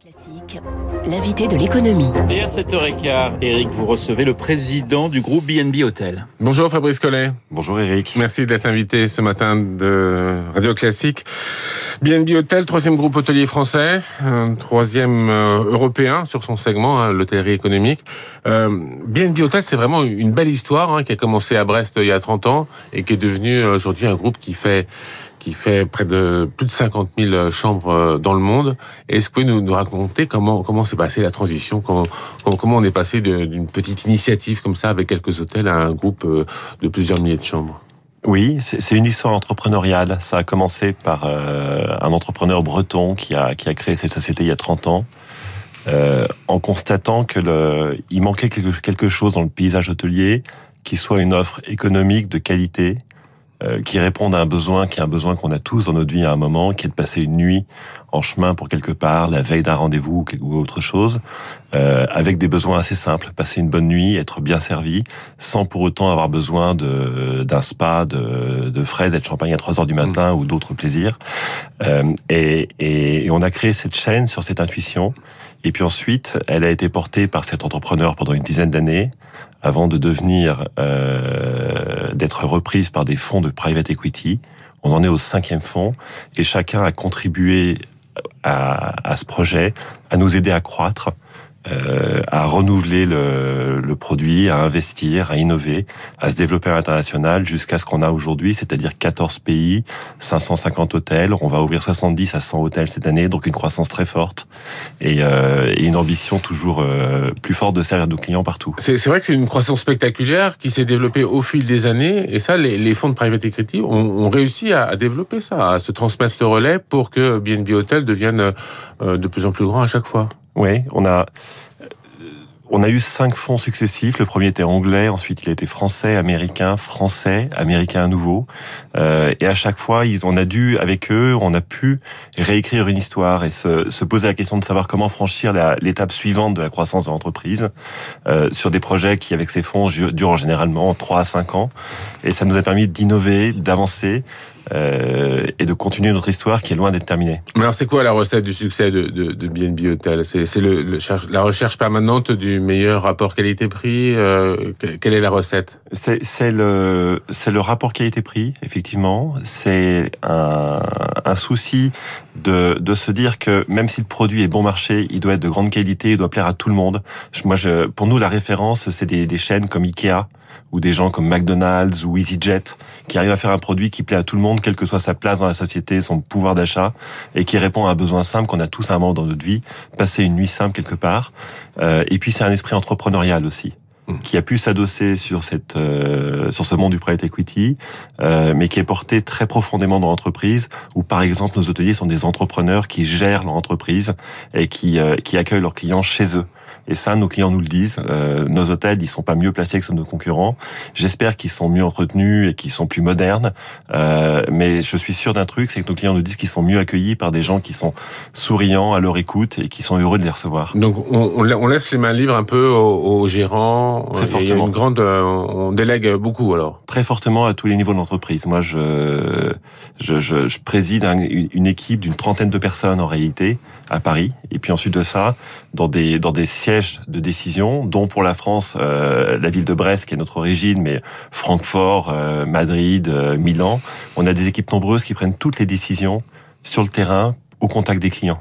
Classique, l'invité de l'économie. Et à 7h15, Eric, vous recevez le président du groupe BNB Hotel. Bonjour Fabrice Collet. Bonjour Eric. Merci d'être invité ce matin de Radio Classique. BNB Hotel, troisième groupe hôtelier français, troisième euh, européen sur son segment, hein, l'hôtellerie économique. Euh, BNB Hotel, c'est vraiment une belle histoire hein, qui a commencé à Brest il y a 30 ans et qui est devenu euh, aujourd'hui un groupe qui fait qui fait près de plus de 50 000 chambres euh, dans le monde. Est-ce que vous pouvez nous, raconter comment comment s'est passée la transition, comment, comment on est passé d'une petite initiative comme ça avec quelques hôtels à un groupe euh, de plusieurs milliers de chambres? Oui, c'est une histoire entrepreneuriale. Ça a commencé par euh, un entrepreneur breton qui a, qui a créé cette société il y a 30 ans, euh, en constatant que le, il manquait quelque, quelque chose dans le paysage hôtelier qui soit une offre économique de qualité, euh, qui répondent à un besoin qui est un besoin qu'on a tous dans notre vie à un moment, qui est de passer une nuit en chemin pour quelque part, la veille d'un rendez-vous ou autre chose, euh, avec des besoins assez simples, passer une bonne nuit, être bien servi, sans pour autant avoir besoin de d'un spa, de, de fraises et de champagne à 3 heures du matin mmh. ou d'autres plaisirs. Euh, et, et, et on a créé cette chaîne sur cette intuition. Et puis ensuite, elle a été portée par cet entrepreneur pendant une dizaine d'années, avant de devenir euh, d'être reprise par des fonds de private equity. On en est au cinquième fonds et chacun a contribué à, à ce projet, à nous aider à croître euh, à renouveler le, le, produit, à investir, à innover, à se développer à l'international jusqu'à ce qu'on a aujourd'hui, c'est-à-dire 14 pays, 550 hôtels. On va ouvrir 70 à 100 hôtels cette année, donc une croissance très forte et, euh, et une ambition toujours euh, plus forte de servir nos clients partout. C'est vrai que c'est une croissance spectaculaire qui s'est développée au fil des années et ça, les, les fonds de private equity ont, ont réussi à, à, développer ça, à se transmettre le relais pour que BNB Hotel devienne euh, de plus en plus grand à chaque fois. Oui, on a on a eu cinq fonds successifs. Le premier était anglais, ensuite il a été français, américain, français, américain à nouveau. Euh, et à chaque fois, on a dû, avec eux, on a pu réécrire une histoire et se, se poser la question de savoir comment franchir l'étape suivante de la croissance de l'entreprise euh, sur des projets qui, avec ces fonds, durent généralement 3 à 5 ans. Et ça nous a permis d'innover, d'avancer, euh, et de continuer notre histoire qui est loin d'être terminée. Mais alors c'est quoi la recette du succès de, de, de BNB Hotel? C'est le, le, la recherche permanente du meilleur rapport qualité-prix euh, Quelle est la recette? C'est le, le rapport qualité-prix, effectivement. C'est un, un souci de, de se dire que même si le produit est bon marché, il doit être de grande qualité, il doit plaire à tout le monde. Moi, je, pour nous, la référence, c'est des, des chaînes comme Ikea ou des gens comme McDonald's ou EasyJet qui arrivent à faire un produit qui plaît à tout le monde, quelle que soit sa place dans la société, son pouvoir d'achat, et qui répond à un besoin simple qu'on a tous à un moment dans notre vie, passer une nuit simple quelque part. Euh, et puis c'est un esprit entrepreneurial aussi. Qui a pu s'adosser sur cette euh, sur ce monde du private equity, euh, mais qui est porté très profondément dans l'entreprise. Où par exemple nos hôteliers sont des entrepreneurs qui gèrent leur entreprise et qui euh, qui accueillent leurs clients chez eux. Et ça, nos clients nous le disent. Euh, nos hôtels, ils sont pas mieux placés que ceux de nos concurrents. J'espère qu'ils sont mieux entretenus et qu'ils sont plus modernes. Euh, mais je suis sûr d'un truc, c'est que nos clients nous disent qu'ils sont mieux accueillis par des gens qui sont souriants à leur écoute et qui sont heureux de les recevoir. Donc on, on laisse les mains libres un peu aux, aux gérants. Très fortement. Il y a une grande, euh, on délègue beaucoup alors. Très fortement à tous les niveaux de l'entreprise. Moi, je, je, je, je préside un, une équipe d'une trentaine de personnes en réalité à Paris. Et puis ensuite de ça, dans des dans des sièges de décision, dont pour la France, euh, la ville de Brest, qui est notre origine, mais Francfort, euh, Madrid, euh, Milan. On a des équipes nombreuses qui prennent toutes les décisions sur le terrain, au contact des clients.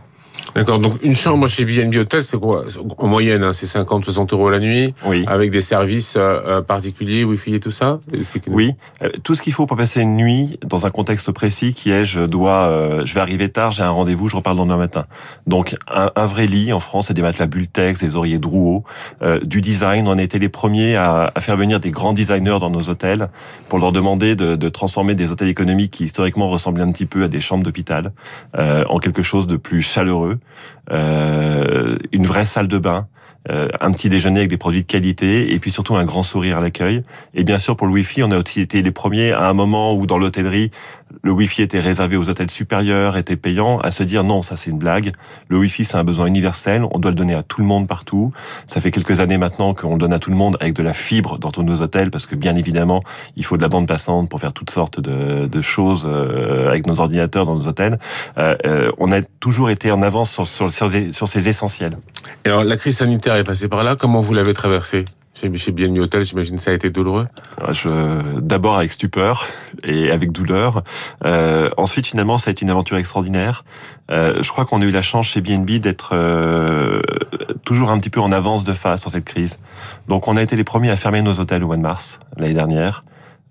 D'accord. Donc une chambre chez BNB Hotel, c'est quoi? En moyenne, hein, c'est 50, 60 euros la nuit, oui. avec des services euh, euh particuliers, Wi-Fi et tout ça? Oui, euh, tout ce qu'il faut pour passer une nuit dans un contexte précis, qui est je dois, euh, je vais arriver tard, j'ai un rendez-vous, je repars le lendemain matin. Donc un, un vrai lit en France, c'est des matelas Bultex, des oreillers Drouot, euh, du design. On a été les premiers à, à, faire venir des grands designers dans nos hôtels pour leur demander de, de, transformer des hôtels économiques qui historiquement ressemblaient un petit peu à des chambres d'hôpital en quelque chose de plus chaleureux euh, une vraie salle de bain, euh, un petit déjeuner avec des produits de qualité et puis surtout un grand sourire à l'accueil. Et bien sûr pour le Wi-Fi, on a aussi été les premiers à un moment où dans l'hôtellerie, le Wi-Fi était réservé aux hôtels supérieurs, était payant, à se dire non, ça c'est une blague. Le Wi-Fi c'est un besoin universel, on doit le donner à tout le monde partout. Ça fait quelques années maintenant qu'on le donne à tout le monde avec de la fibre dans tous nos hôtels parce que bien évidemment il faut de la bande passante pour faire toutes sortes de, choses euh, avec nos ordinateurs dans nos hôtels. On a toujours été en avant avance sur, sur, ces essentiels. Et alors, la crise sanitaire est passée par là. Comment vous l'avez traversée? Chez, BNB Hotel, j'imagine ça a été douloureux. Je, d'abord avec stupeur et avec douleur. Euh, ensuite, finalement, ça a été une aventure extraordinaire. Euh, je crois qu'on a eu la chance chez BNB d'être euh, toujours un petit peu en avance de phase sur cette crise. Donc, on a été les premiers à fermer nos hôtels au mois de mars l'année dernière.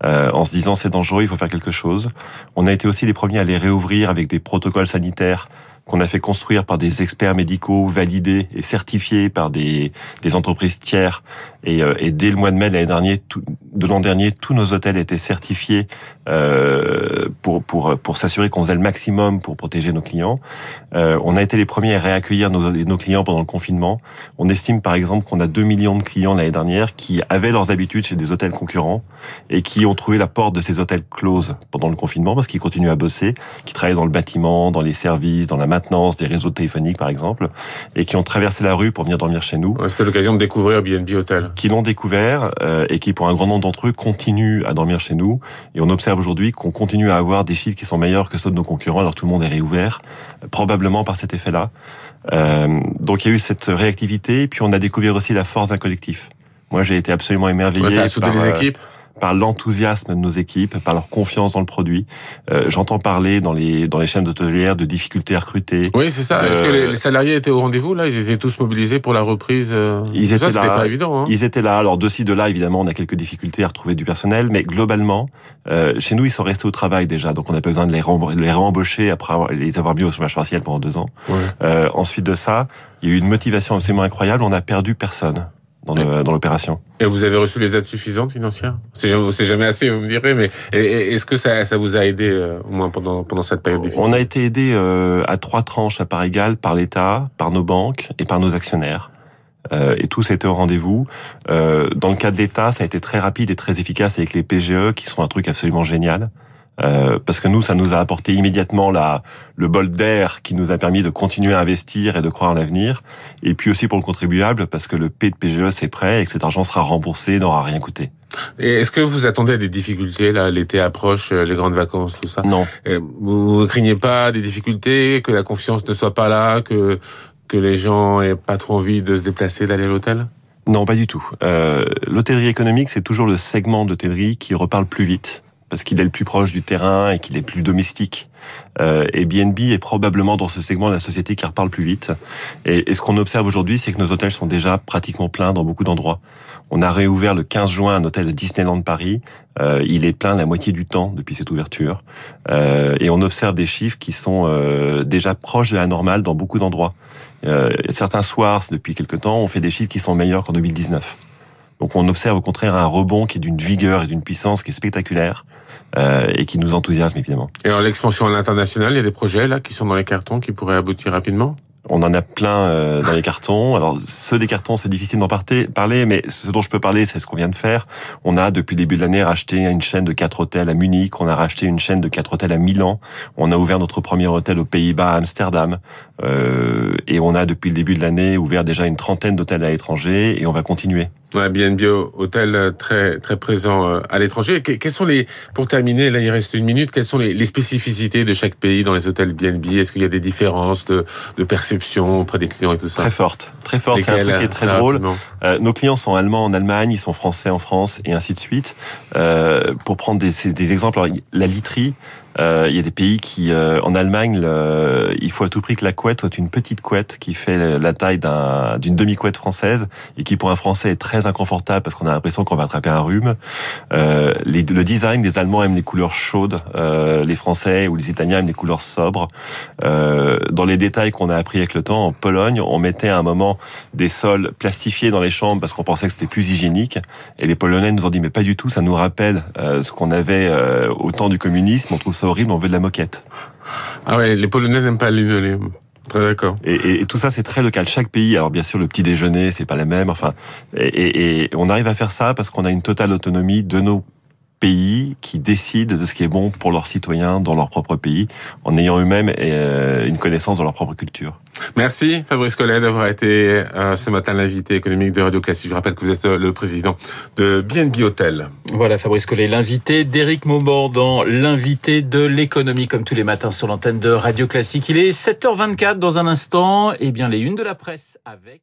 Euh, en se disant c'est dangereux, il faut faire quelque chose. On a été aussi les premiers à les réouvrir avec des protocoles sanitaires qu'on a fait construire par des experts médicaux validés et certifiés par des, des entreprises tiers. Et, euh, et, dès le mois de mai de l'année dernière, de l'an dernier, tous nos hôtels étaient certifiés euh, pour pour pour s'assurer qu'on faisait le maximum pour protéger nos clients. Euh, on a été les premiers à réaccueillir nos, nos clients pendant le confinement. On estime par exemple qu'on a 2 millions de clients l'année dernière qui avaient leurs habitudes chez des hôtels concurrents et qui ont trouvé la porte de ces hôtels close pendant le confinement parce qu'ils continuent à bosser, qui travaillent dans le bâtiment, dans les services, dans la maintenance des réseaux téléphoniques par exemple, et qui ont traversé la rue pour venir dormir chez nous. C'était l'occasion de découvrir BNB Hotel. Qui l'ont découvert euh, et qui pour un grand nombre d'entre eux continuent à dormir chez nous. Et on observe aujourd'hui qu'on continue à avoir des chiffres qui sont meilleurs que ceux de nos concurrents alors tout le monde est réouvert, probablement par cet effet-là. Euh, donc il y a eu cette réactivité et puis on a découvert aussi la force d'un collectif. Moi j'ai été absolument émerveillé. Ouais, ça a par, les euh, équipes par l'enthousiasme de nos équipes, par leur confiance dans le produit. Euh, J'entends parler dans les dans les chaînes d'hôtelières de difficultés à recruter. Oui, c'est ça. Est-ce que les, les, salariés étaient au rendez-vous là? Ils étaient tous mobilisés pour la reprise. Euh... Ils étaient ça, là. pas évident. Hein ils étaient là. Alors de ci de là, évidemment, on a quelques difficultés à retrouver du personnel, mais globalement, euh, chez nous, ils sont restés au travail déjà, donc on n'a pas besoin de les, les réembaucher après avoir, les avoir mis au chômage partiel pendant deux ans. Ouais. Euh, ensuite de ça, il y a eu une motivation absolument incroyable. On a perdu personne dans l'opération. Et vous avez reçu les aides suffisantes financières? C'est jamais assez, vous me direz, mais est-ce que ça, ça vous a aidé euh, au moins pendant, pendant cette période difficile? On a été aidé euh, à trois tranches à part égale par l'État, par nos banques et par nos actionnaires. Euh, et tout ça a été au rendez-vous. Euh, dans le cas de l'État, ça a été très rapide et très efficace avec les PGE, qui sont un truc absolument génial. Euh, parce que nous, ça nous a apporté immédiatement la, le bol d'air qui nous a permis de continuer à investir et de croire en l'avenir. Et puis aussi pour le contribuable, parce que le P de PGE, c'est prêt et que cet argent sera remboursé, n'aura rien coûté. Et est-ce que vous attendez à des difficultés là L'été approche, euh, les grandes vacances, tout ça? Non. Vous ne craignez pas des difficultés, que la confiance ne soit pas là, que que les gens aient pas trop envie de se déplacer, d'aller à l'hôtel? Non, pas du tout. Euh, L'hôtellerie économique, c'est toujours le segment d'hôtellerie qui reparle plus vite parce qu'il est le plus proche du terrain et qu'il est plus domestique. Euh, et BNB est probablement dans ce segment de la société qui reparle plus vite. Et, et ce qu'on observe aujourd'hui, c'est que nos hôtels sont déjà pratiquement pleins dans beaucoup d'endroits. On a réouvert le 15 juin un hôtel à Disneyland Paris. Euh, il est plein la moitié du temps depuis cette ouverture. Euh, et on observe des chiffres qui sont euh, déjà proches de la normale dans beaucoup d'endroits. Euh, certains soirs, depuis quelque temps, on fait des chiffres qui sont meilleurs qu'en 2019. Donc on observe au contraire un rebond qui est d'une vigueur et d'une puissance qui est spectaculaire euh, et qui nous enthousiasme évidemment. Et alors l'expansion à l'international, il y a des projets là qui sont dans les cartons qui pourraient aboutir rapidement? On en a plein euh, dans les cartons. Alors ceux des cartons, c'est difficile d'en parler, mais ce dont je peux parler, c'est ce qu'on vient de faire. On a depuis le début de l'année racheté une chaîne de quatre hôtels à Munich. On a racheté une chaîne de quatre hôtels à Milan. On a ouvert notre premier hôtel aux Pays-Bas, à Amsterdam. Euh, et on a depuis le début de l'année ouvert déjà une trentaine d'hôtels à l'étranger. Et on va continuer. Ouais, BNB Hôtel très très présent euh, à l'étranger. Quels sont les pour terminer là il reste une minute. Quelles sont les, les spécificités de chaque pays dans les hôtels BNB Est-ce qu'il y a des différences de, de perception auprès des clients et tout ça? Très forte, très forte. C'est un truc qui est très, très drôle. Euh, nos clients sont allemands en Allemagne, ils sont français en France et ainsi de suite. Euh, pour prendre des, des exemples, alors, la literie. Euh, il y a des pays qui, euh, en Allemagne, le, il faut à tout prix que la couette soit une petite couette qui fait la taille d'une un, demi-couette française et qui pour un Français est très inconfortable parce qu'on a l'impression qu'on va attraper un rhume. Euh, les, le design des Allemands aiment les couleurs chaudes, euh, les Français ou les Italiens aiment les couleurs sobres. Euh, dans les détails qu'on a appris avec le temps, en Pologne, on mettait à un moment des sols plastifiés dans les chambres parce qu'on pensait que c'était plus hygiénique. Et les Polonais nous ont dit mais pas du tout, ça nous rappelle euh, ce qu'on avait au temps du communisme. On trouve ça horrible, on veut de la moquette. Ah ouais, les Polonais n'aiment pas linoléum. Très d'accord. Et, et, et, tout ça, c'est très local. Chaque pays, alors bien sûr, le petit déjeuner, c'est pas la même. Enfin, et, et, on arrive à faire ça parce qu'on a une totale autonomie de nos pays qui décident de ce qui est bon pour leurs citoyens dans leur propre pays, en ayant eux-mêmes euh, une connaissance de leur propre culture. Merci Fabrice Collet d'avoir été euh, ce matin l'invité économique de Radio Classique. Je rappelle que vous êtes euh, le président de BNB Hotel. Voilà Fabrice Collet, l'invité d'Éric Mauban dans l'invité de l'économie comme tous les matins sur l'antenne de Radio Classique. Il est 7h24 dans un instant. Eh bien les unes de la presse avec